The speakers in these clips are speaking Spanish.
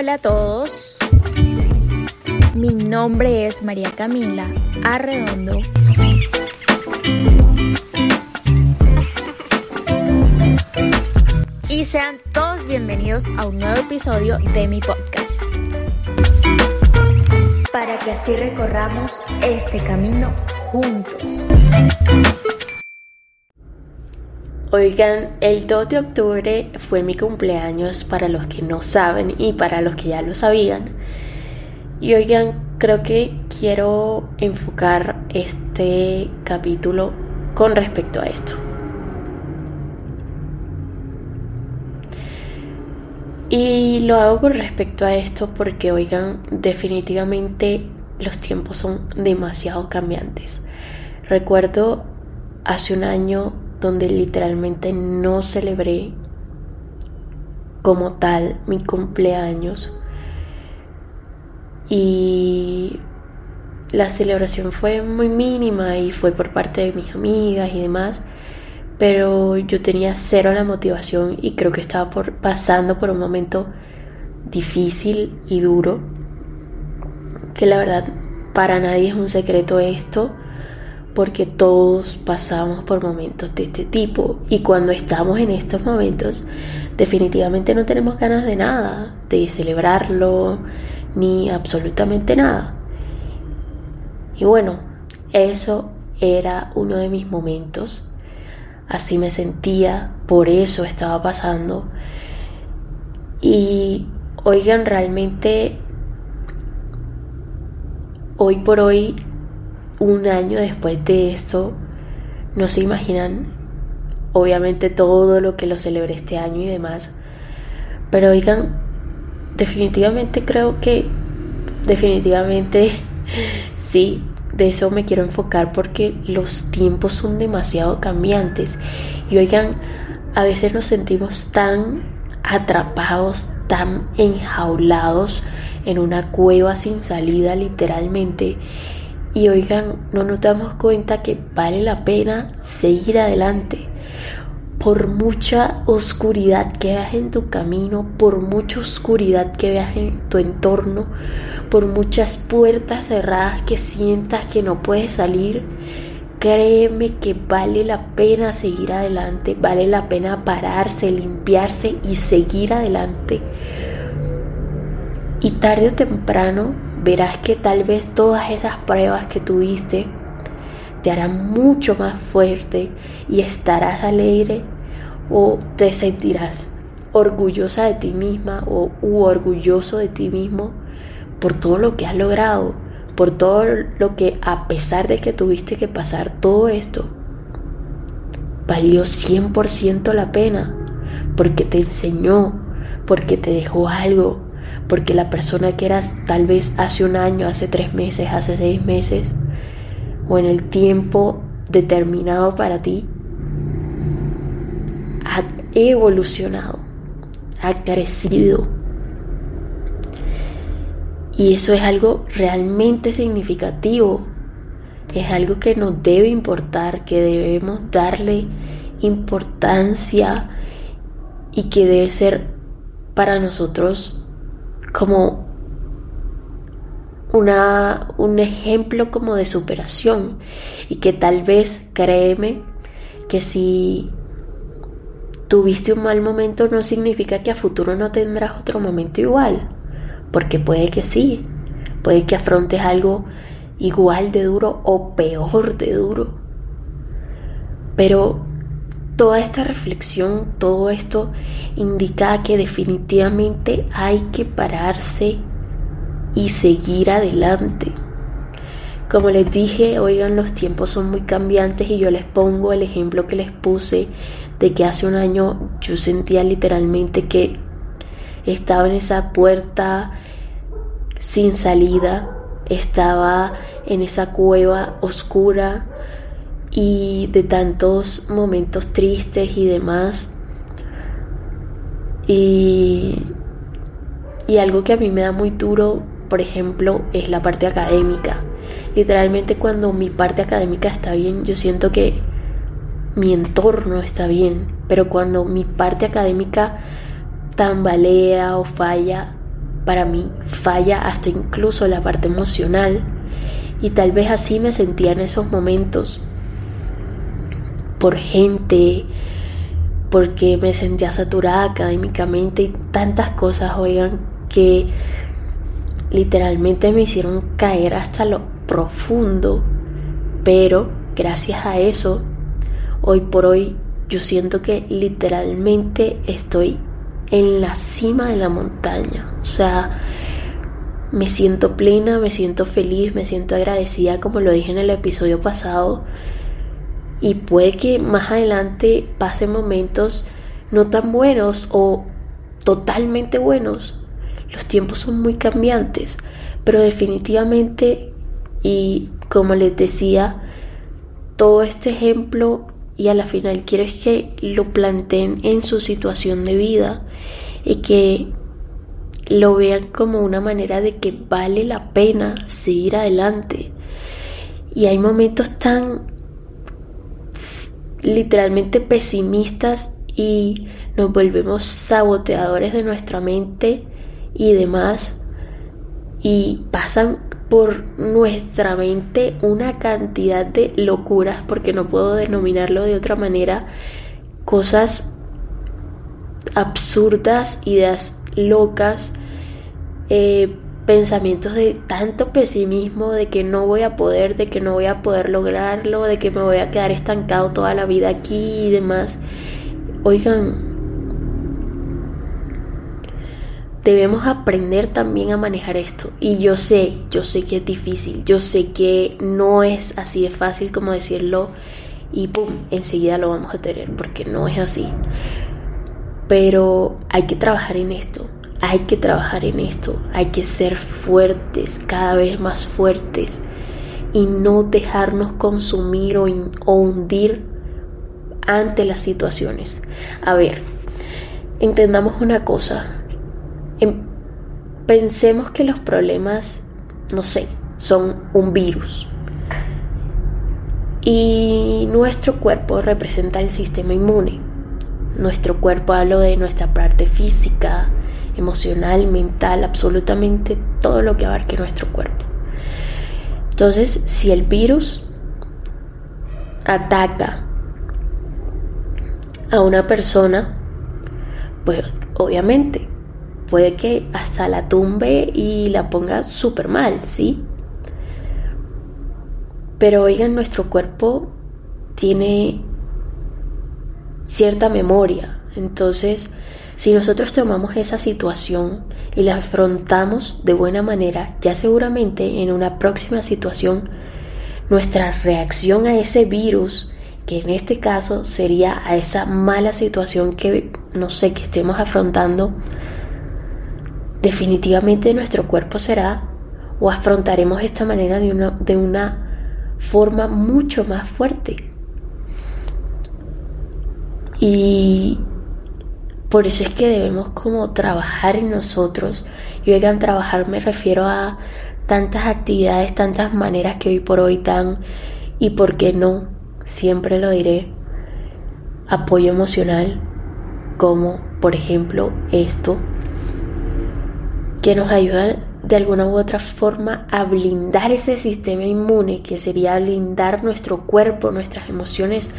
Hola, a todos. Mi nombre es María Camila Arredondo. Y sean todos bienvenidos a un nuevo episodio de mi podcast. Para que así recorramos este camino juntos. Oigan, el 2 de octubre fue mi cumpleaños para los que no saben y para los que ya lo sabían. Y oigan, creo que quiero enfocar este capítulo con respecto a esto. Y lo hago con respecto a esto porque, oigan, definitivamente los tiempos son demasiado cambiantes. Recuerdo hace un año donde literalmente no celebré como tal mi cumpleaños. Y la celebración fue muy mínima y fue por parte de mis amigas y demás pero yo tenía cero la motivación y creo que estaba por, pasando por un momento difícil y duro que la verdad para nadie es un secreto esto porque todos pasamos por momentos de este tipo y cuando estamos en estos momentos definitivamente no tenemos ganas de nada, de celebrarlo, ni absolutamente nada. Y bueno, eso era uno de mis momentos, así me sentía, por eso estaba pasando. Y oigan, realmente hoy por hoy un año después de esto, no se imaginan, obviamente, todo lo que lo celebré este año y demás. Pero oigan, definitivamente creo que, definitivamente, sí, de eso me quiero enfocar porque los tiempos son demasiado cambiantes. Y oigan, a veces nos sentimos tan atrapados, tan enjaulados en una cueva sin salida literalmente y oigan, no nos damos cuenta que vale la pena seguir adelante. Por mucha oscuridad que veas en tu camino, por mucha oscuridad que veas en tu entorno, por muchas puertas cerradas que sientas que no puedes salir, créeme que vale la pena seguir adelante, vale la pena pararse, limpiarse y seguir adelante. Y tarde o temprano verás que tal vez todas esas pruebas que tuviste te harán mucho más fuerte y estarás alegre o te sentirás orgullosa de ti misma o orgulloso de ti mismo por todo lo que has logrado, por todo lo que a pesar de que tuviste que pasar todo esto, valió 100% la pena, porque te enseñó, porque te dejó algo, porque la persona que eras tal vez hace un año, hace tres meses, hace seis meses, o en el tiempo determinado para ti, ha evolucionado, ha crecido. Y eso es algo realmente significativo, es algo que nos debe importar, que debemos darle importancia y que debe ser para nosotros como una, un ejemplo como de superación. Y que tal vez créeme que si tuviste un mal momento no significa que a futuro no tendrás otro momento igual, porque puede que sí, puede que afrontes algo igual de duro o peor de duro. Pero toda esta reflexión, todo esto indica que definitivamente hay que pararse y seguir adelante. Como les dije, oigan, los tiempos son muy cambiantes y yo les pongo el ejemplo que les puse de que hace un año yo sentía literalmente que estaba en esa puerta sin salida, estaba en esa cueva oscura y de tantos momentos tristes y demás. Y, y algo que a mí me da muy duro, por ejemplo, es la parte académica. Literalmente cuando mi parte académica está bien, yo siento que mi entorno está bien, pero cuando mi parte académica tambalea o falla, para mí falla hasta incluso la parte emocional y tal vez así me sentía en esos momentos por gente, porque me sentía saturada académicamente y tantas cosas, oigan, que literalmente me hicieron caer hasta lo profundo, pero gracias a eso, hoy por hoy yo siento que literalmente estoy en la cima de la montaña, o sea, me siento plena, me siento feliz, me siento agradecida, como lo dije en el episodio pasado, y puede que más adelante pasen momentos no tan buenos o totalmente buenos. Los tiempos son muy cambiantes, pero definitivamente, y como les decía, todo este ejemplo y a la final quiero es que lo planteen en su situación de vida y que lo vean como una manera de que vale la pena seguir adelante. Y hay momentos tan literalmente pesimistas y nos volvemos saboteadores de nuestra mente y demás y pasan por nuestra mente una cantidad de locuras porque no puedo denominarlo de otra manera cosas absurdas ideas locas eh, pensamientos de tanto pesimismo, de que no voy a poder, de que no voy a poder lograrlo, de que me voy a quedar estancado toda la vida aquí y demás. Oigan, debemos aprender también a manejar esto. Y yo sé, yo sé que es difícil, yo sé que no es así de fácil como decirlo y pum, enseguida lo vamos a tener, porque no es así. Pero hay que trabajar en esto hay que trabajar en esto, hay que ser fuertes, cada vez más fuertes y no dejarnos consumir o, hundir ante las situaciones. A ver, entendamos una cosa, em, pensemos que los problemas, no sé, son un virus. Y nuestro cuerpo representa el sistema inmune. Nuestro cuerpo hablo de nuestra parte física, emocional, mental, absolutamente todo lo que abarque nuestro cuerpo. Entonces, si el virus ataca a una persona, pues obviamente puede que hasta la tumbe y la ponga súper mal, ¿sí? Pero oigan, nuestro cuerpo tiene cierta memoria, entonces si nosotros tomamos esa situación y la afrontamos de buena manera, ya seguramente en una próxima situación, nuestra reacción a ese virus, que en este caso sería a esa mala situación que, no sé, que estemos afrontando, definitivamente nuestro cuerpo será o afrontaremos esta manera de una, de una forma mucho más fuerte. Y por eso es que debemos como trabajar en nosotros. Y oigan, trabajar me refiero a tantas actividades, tantas maneras que hoy por hoy dan y por qué no, siempre lo diré, apoyo emocional, como por ejemplo esto, que nos ayuda de alguna u otra forma a blindar ese sistema inmune, que sería blindar nuestro cuerpo, nuestras emociones,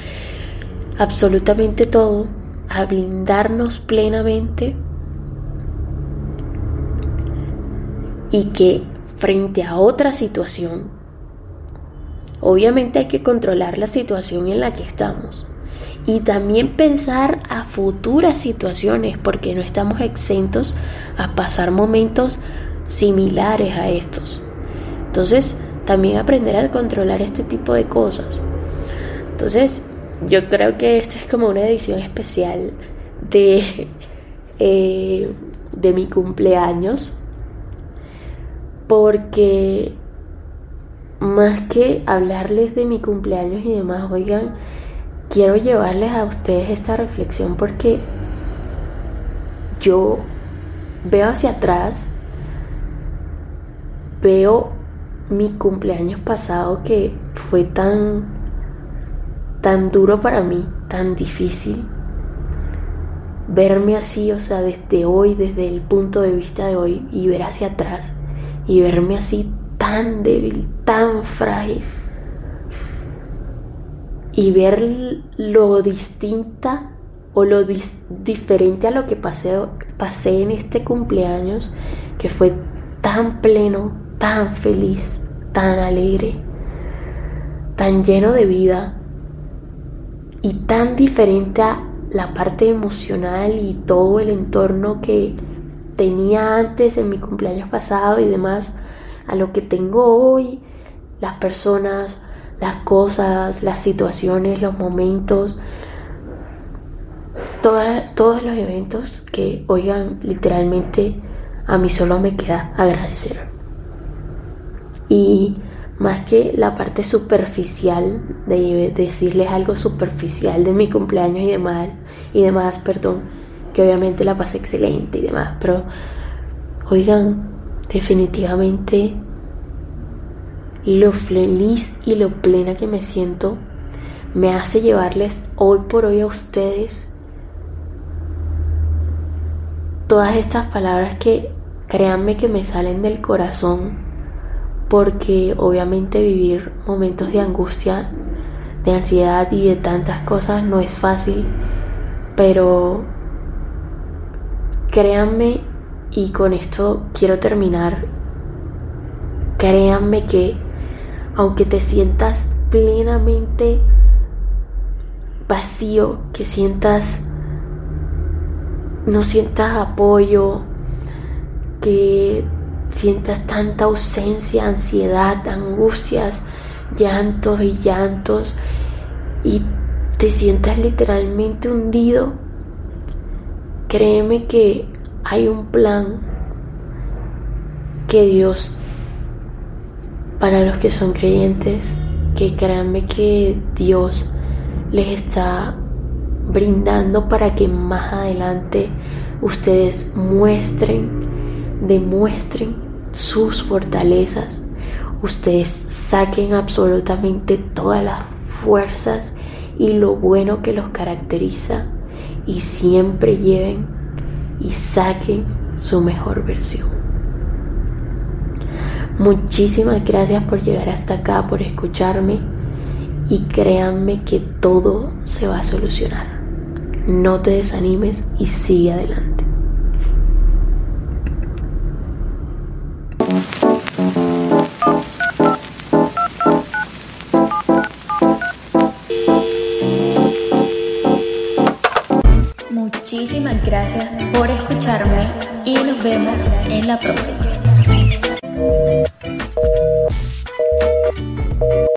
absolutamente todo a blindarnos plenamente y que frente a otra situación, obviamente hay que controlar la situación en la que estamos y también pensar a futuras situaciones porque no estamos exentos a pasar momentos similares a estos. Entonces, también aprender a controlar este tipo de cosas. Entonces, yo creo que esta es como una edición especial de, eh, de mi cumpleaños. Porque más que hablarles de mi cumpleaños y demás, oigan, quiero llevarles a ustedes esta reflexión porque yo veo hacia atrás, veo mi cumpleaños pasado que fue tan tan duro para mí, tan difícil. verme así, o sea, desde hoy, desde el punto de vista de hoy, y ver hacia atrás, y verme así tan débil, tan frágil, y ver lo distinta o lo diferente a lo que pasé, pasé en este cumpleaños, que fue tan pleno, tan feliz, tan alegre, tan lleno de vida y tan diferente a la parte emocional y todo el entorno que tenía antes en mi cumpleaños pasado y demás a lo que tengo hoy, las personas, las cosas, las situaciones, los momentos, todos los eventos que, oigan, literalmente a mí solo me queda agradecer. Y más que la parte superficial de decirles algo superficial de mi cumpleaños y demás, y demás, perdón, que obviamente la pasé excelente y demás, pero oigan, definitivamente lo feliz y lo plena que me siento me hace llevarles hoy por hoy a ustedes todas estas palabras que créanme que me salen del corazón porque obviamente vivir momentos de angustia, de ansiedad y de tantas cosas no es fácil, pero créanme y con esto quiero terminar, créanme que aunque te sientas plenamente vacío, que sientas, no sientas apoyo, que sientas tanta ausencia, ansiedad, angustias, llantos y llantos y te sientas literalmente hundido, créeme que hay un plan que Dios, para los que son creyentes, que créanme que Dios les está brindando para que más adelante ustedes muestren demuestren sus fortalezas, ustedes saquen absolutamente todas las fuerzas y lo bueno que los caracteriza y siempre lleven y saquen su mejor versión. Muchísimas gracias por llegar hasta acá, por escucharme y créanme que todo se va a solucionar. No te desanimes y sigue adelante. Vemos en la próxima.